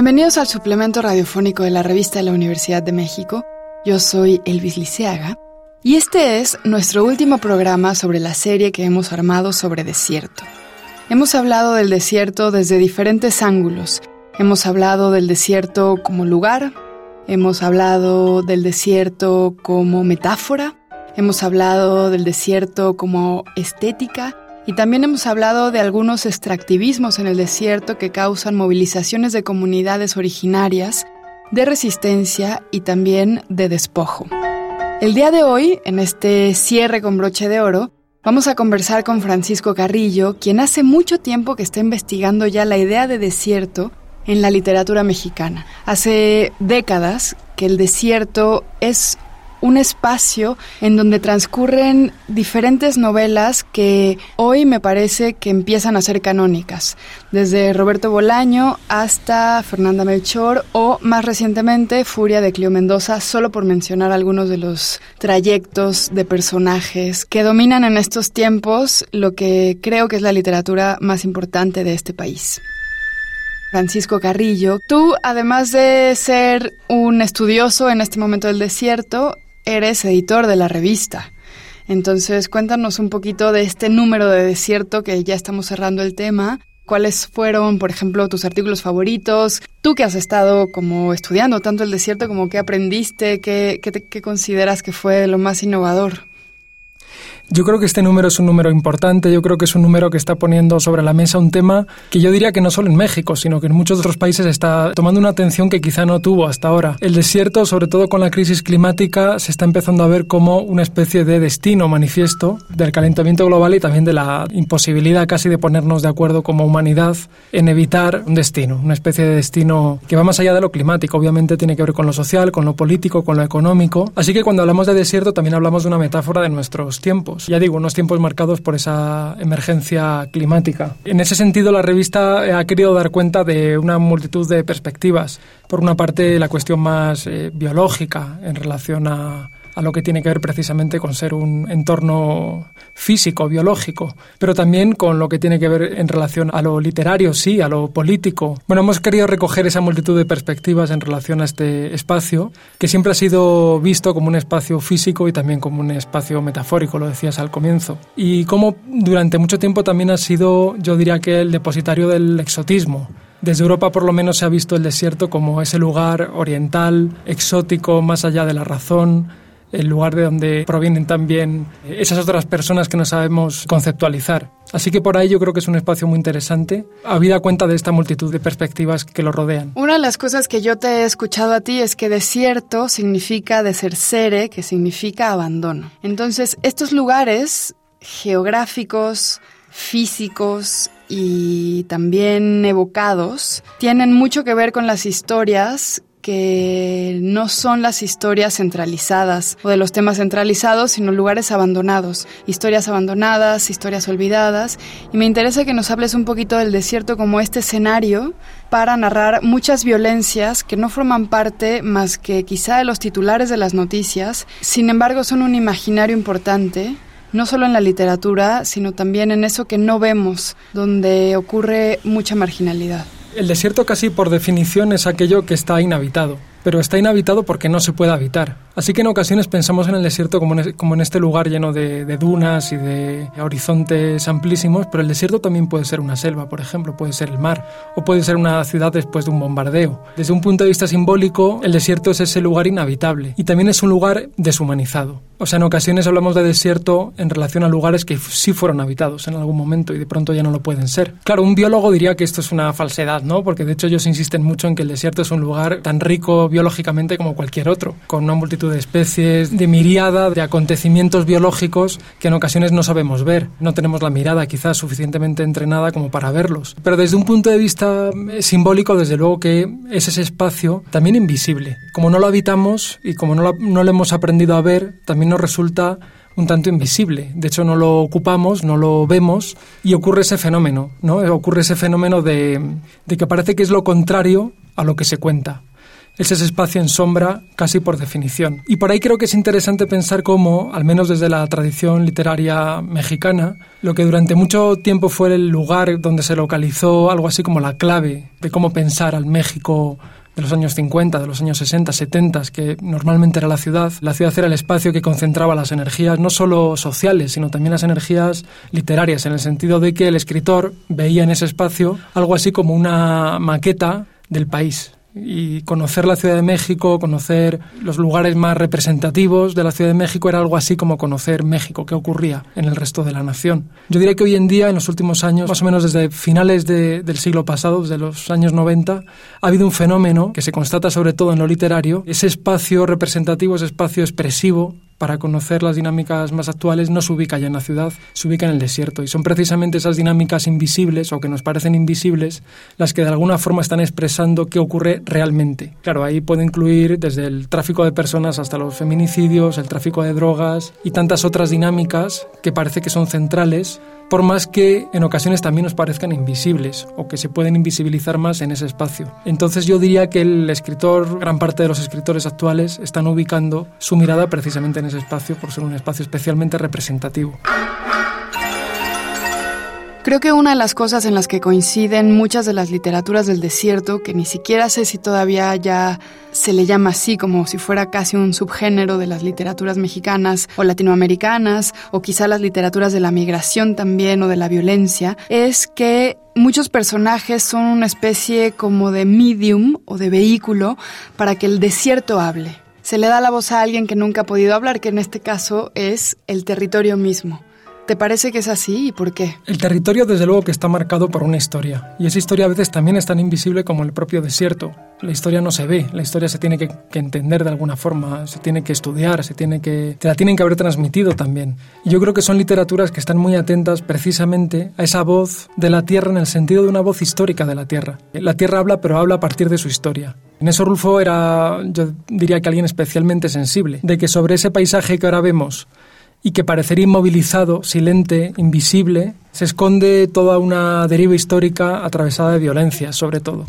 Bienvenidos al suplemento radiofónico de la revista de la Universidad de México. Yo soy Elvis Liceaga y este es nuestro último programa sobre la serie que hemos armado sobre desierto. Hemos hablado del desierto desde diferentes ángulos. Hemos hablado del desierto como lugar, hemos hablado del desierto como metáfora, hemos hablado del desierto como estética y también hemos hablado de algunos extractivismos en el desierto que causan movilizaciones de comunidades originarias, de resistencia y también de despojo. El día de hoy, en este cierre con broche de oro, vamos a conversar con Francisco Carrillo, quien hace mucho tiempo que está investigando ya la idea de desierto en la literatura mexicana. Hace décadas que el desierto es un espacio en donde transcurren diferentes novelas que hoy me parece que empiezan a ser canónicas, desde Roberto Bolaño hasta Fernanda Melchor o más recientemente Furia de Clio Mendoza, solo por mencionar algunos de los trayectos de personajes que dominan en estos tiempos lo que creo que es la literatura más importante de este país. Francisco Carrillo, tú además de ser un estudioso en este momento del desierto, eres editor de la revista. Entonces, cuéntanos un poquito de este número de desierto que ya estamos cerrando el tema. ¿Cuáles fueron, por ejemplo, tus artículos favoritos? Tú que has estado como estudiando tanto el desierto como qué aprendiste, qué, qué consideras que fue lo más innovador. Yo creo que este número es un número importante, yo creo que es un número que está poniendo sobre la mesa un tema que yo diría que no solo en México, sino que en muchos otros países está tomando una atención que quizá no tuvo hasta ahora. El desierto, sobre todo con la crisis climática, se está empezando a ver como una especie de destino manifiesto del calentamiento global y también de la imposibilidad casi de ponernos de acuerdo como humanidad en evitar un destino, una especie de destino que va más allá de lo climático, obviamente tiene que ver con lo social, con lo político, con lo económico. Así que cuando hablamos de desierto también hablamos de una metáfora de nuestros tiempos ya digo, unos tiempos marcados por esa emergencia climática. En ese sentido, la revista ha querido dar cuenta de una multitud de perspectivas. Por una parte, la cuestión más eh, biológica en relación a a lo que tiene que ver precisamente con ser un entorno físico, biológico, pero también con lo que tiene que ver en relación a lo literario, sí, a lo político. Bueno, hemos querido recoger esa multitud de perspectivas en relación a este espacio, que siempre ha sido visto como un espacio físico y también como un espacio metafórico, lo decías al comienzo. Y como durante mucho tiempo también ha sido, yo diría que el depositario del exotismo. Desde Europa por lo menos se ha visto el desierto como ese lugar oriental, exótico, más allá de la razón, el lugar de donde provienen también esas otras personas que no sabemos conceptualizar. Así que por ahí yo creo que es un espacio muy interesante, habida cuenta de esta multitud de perspectivas que lo rodean. Una de las cosas que yo te he escuchado a ti es que desierto significa desercere, que significa abandono. Entonces, estos lugares geográficos, físicos y también evocados tienen mucho que ver con las historias que no son las historias centralizadas o de los temas centralizados, sino lugares abandonados, historias abandonadas, historias olvidadas. Y me interesa que nos hables un poquito del desierto como este escenario para narrar muchas violencias que no forman parte más que quizá de los titulares de las noticias, sin embargo son un imaginario importante no solo en la literatura, sino también en eso que no vemos, donde ocurre mucha marginalidad. El desierto casi por definición es aquello que está inhabitado, pero está inhabitado porque no se puede habitar. Así que en ocasiones pensamos en el desierto como en, este lugar lleno de, de, dunas y de horizontes amplísimos, pero el desierto también puede ser una selva, por ejemplo, puede ser el mar, o puede ser una ciudad después de un bombardeo. Desde un punto de vista simbólico, el desierto es ese lugar inhabitable y también es un lugar deshumanizado. O sea, en ocasiones hablamos de desierto en relación a lugares que sí fueron habitados en algún momento y de pronto ya no lo pueden ser. Claro, un biólogo diría que esto es una falsedad, ¿no? Porque de hecho ellos insisten mucho en que el desierto es un lugar tan rico biológicamente como cualquier otro, con una multitud de especies, de miriada de acontecimientos biológicos que en ocasiones no sabemos ver. No tenemos la mirada quizás suficientemente entrenada como para verlos. Pero desde un punto de vista eh, simbólico, desde luego que es ese espacio también invisible. Como no lo habitamos y como no lo, no lo hemos aprendido a ver, también nos resulta un tanto invisible. De hecho, no lo ocupamos, no lo vemos y ocurre ese fenómeno, ¿no? Ocurre ese fenómeno de, de que parece que es lo contrario a lo que se cuenta. Es ese espacio en sombra casi por definición. Y por ahí creo que es interesante pensar cómo, al menos desde la tradición literaria mexicana, lo que durante mucho tiempo fue el lugar donde se localizó algo así como la clave de cómo pensar al México de los años 50, de los años 60, 70, que normalmente era la ciudad. La ciudad era el espacio que concentraba las energías, no solo sociales, sino también las energías literarias, en el sentido de que el escritor veía en ese espacio algo así como una maqueta del país y conocer la Ciudad de México, conocer los lugares más representativos de la Ciudad de México era algo así como conocer México, qué ocurría en el resto de la nación. Yo diría que hoy en día, en los últimos años, más o menos desde finales del siglo pasado, desde los años 90, ha habido un fenómeno que se constata sobre todo en lo literario, ese espacio representativo, ese espacio expresivo para conocer las dinámicas más actuales no se ubica ya en la ciudad, se ubica en el desierto. Y son precisamente esas dinámicas invisibles o que nos parecen invisibles las que de alguna forma están expresando qué ocurre realmente. Claro, ahí puede incluir desde el tráfico de personas hasta los feminicidios, el tráfico de drogas y tantas otras dinámicas que parece que son centrales por más que en ocasiones también nos parezcan invisibles o que se pueden invisibilizar más en ese espacio. Entonces yo diría que el escritor, gran parte de los escritores actuales, están ubicando su mirada precisamente en ese espacio por ser un espacio especialmente representativo. Creo que una de las cosas en las que coinciden muchas de las literaturas del desierto, que ni siquiera sé si todavía ya se le llama así, como si fuera casi un subgénero de las literaturas mexicanas o latinoamericanas, o quizá las literaturas de la migración también o de la violencia, es que muchos personajes son una especie como de medium o de vehículo para que el desierto hable. Se le da la voz a alguien que nunca ha podido hablar, que en este caso es el territorio mismo. ¿Te parece que es así y por qué? El territorio desde luego que está marcado por una historia y esa historia a veces también es tan invisible como el propio desierto. La historia no se ve, la historia se tiene que, entender de alguna forma, se tiene que estudiar, se tiene que, te la tienen que haber transmitido también. Y yo creo que son literaturas que están muy atentas precisamente a esa voz de la tierra en el sentido de una voz histórica de la tierra. La tierra habla pero habla a partir de su historia. En eso Rulfo era, yo diría que alguien especialmente sensible, de que sobre ese paisaje que ahora vemos y que parecería inmovilizado, silente, invisible, se esconde toda una deriva histórica atravesada de violencia, sobre todo.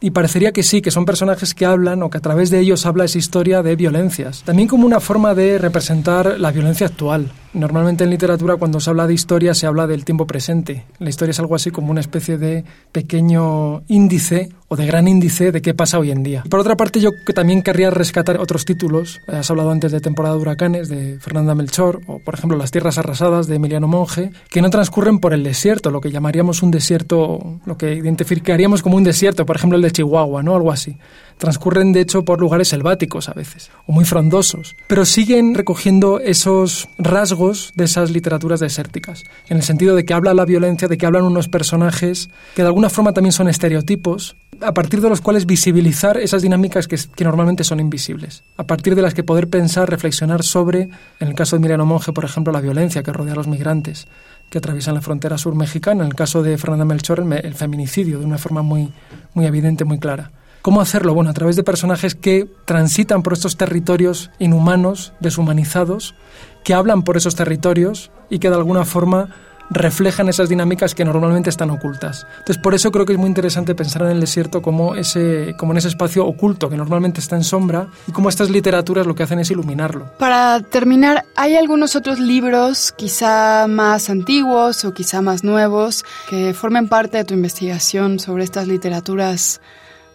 Y parecería que sí, que son personajes que hablan o que a través de ellos habla esa historia de violencias. También como una forma de representar la violencia actual. Normalmente en literatura cuando se habla de historia se habla del tiempo presente. La historia es algo así como una especie de pequeño índice o de gran índice de qué pasa hoy en día. por otra parte yo también querría rescatar otros títulos. Has hablado antes de Temporada de Huracanes de Fernanda Melchor o por ejemplo Las Tierras Arrasadas de Emiliano Monge, que no transcurren por el desierto, lo que llamaríamos un desierto, lo que identificaríamos como un desierto, por ejemplo el de Chihuahua, ¿no? Algo así. Transcurren de hecho por lugares selváticos a veces o muy frondosos, pero siguen recogiendo esos rasgos de esas literaturas desérticas, en el sentido de que habla la violencia, de que hablan unos personajes que de alguna forma también son estereotipos, a partir de los cuales visibilizar esas dinámicas que, normalmente son invisibles, a partir de las que poder pensar, reflexionar sobre, en el caso de Miriam Monge, por ejemplo, la violencia que rodea a los migrantes que atraviesan la frontera sur mexicana, en el caso de Fernanda Melchor, el, feminicidio, de una forma muy, muy evidente, muy clara. ¿Cómo hacerlo? Bueno, a través de personajes que transitan por estos territorios inhumanos, deshumanizados, que hablan por esos territorios y que de alguna forma reflejan esas dinámicas que normalmente están ocultas. Entonces, por eso creo que es muy interesante pensar en el desierto como, ese, como en ese espacio oculto que normalmente está en sombra y cómo estas literaturas lo que hacen es iluminarlo. Para terminar, ¿hay algunos otros libros, quizá más antiguos o quizá más nuevos, que formen parte de tu investigación sobre estas literaturas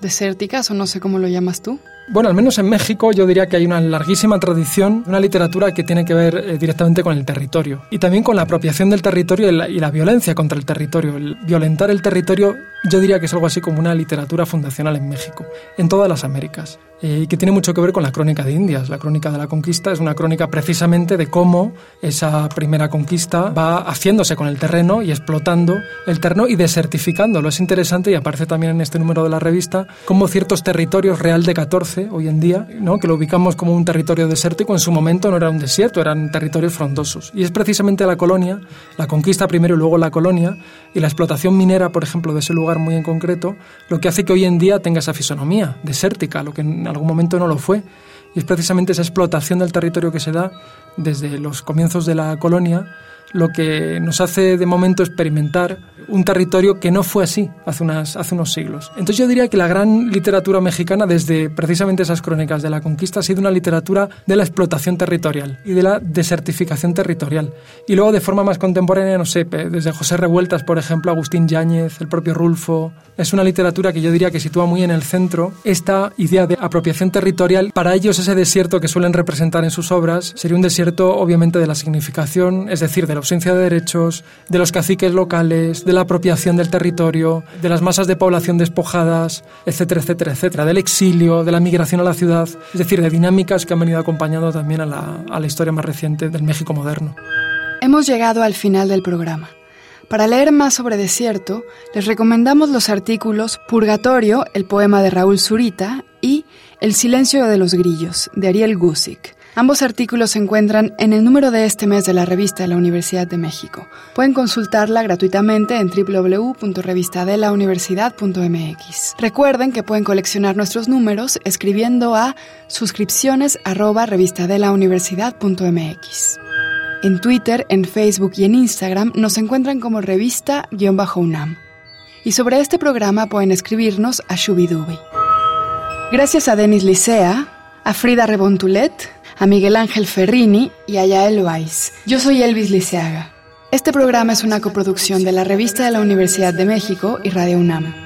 desérticas o no sé cómo lo llamas tú? Bueno, al menos en México yo diría que hay una larguísima tradición, una literatura que tiene que ver eh, directamente con el territorio y también con la apropiación del territorio y la, y la, violencia contra el territorio. El violentar el territorio yo diría que es algo así como una literatura fundacional en México, en todas las Américas. Eh, y que tiene mucho que ver con la crónica de Indias. La crónica de la conquista es una crónica precisamente de cómo esa primera conquista va haciéndose con el terreno y explotando el terreno y desertificándolo. Es interesante y aparece también en este número de la revista cómo ciertos territorios, Real de 14 hoy en día, ¿no? que lo ubicamos como un territorio desértico, en su momento no era un desierto, eran territorios frondosos. Y es precisamente la colonia, la conquista primero y luego la colonia, y la explotación minera, por ejemplo, de ese lugar muy en concreto, lo que hace que hoy en día tenga esa fisonomía desértica, lo que en algún momento no lo fue. Y es precisamente esa explotación del territorio que se da desde los comienzos de la colonia lo que nos hace de momento experimentar un territorio que no fue así hace, unas, hace unos siglos. Entonces yo diría que la gran literatura mexicana, desde precisamente esas crónicas de la conquista, ha sido una literatura de la explotación territorial y de la desertificación territorial. Y luego de forma más contemporánea, no sé, desde José Revueltas, por ejemplo, Agustín Yáñez, el propio Rulfo, es una literatura que yo diría que sitúa muy en el centro esta idea de apropiación territorial. Para ellos ese desierto que suelen representar en sus obras sería un desierto obviamente de la significación, es decir, de la ausencia de derechos, de los caciques locales, de la apropiación del territorio, de las masas de población despojadas, etcétera, etcétera, etcétera, del exilio, de la migración a la ciudad, es decir, de dinámicas que han venido acompañando también a la, a la historia más reciente del México moderno. Hemos llegado al final del programa. Para leer más sobre desierto, les recomendamos los artículos Purgatorio, el poema de Raúl Zurita, y El silencio de los grillos, de Ariel Gusick. Ambos artículos se encuentran en el número de este mes de la revista de la Universidad de México. Pueden consultarla gratuitamente en www.revistadelauniversidad.mx. Recuerden que pueden coleccionar nuestros números escribiendo a suscripciones En Twitter, en Facebook y en Instagram nos encuentran como revista-unam. Y sobre este programa pueden escribirnos a Shubidubi. Gracias a Denis Licea, a Frida Rebontulet, a Miguel Ángel Ferrini y a Yael Weiss. Yo soy Elvis Liceaga. Este programa es una coproducción de la Revista de la Universidad de México y Radio UNAM.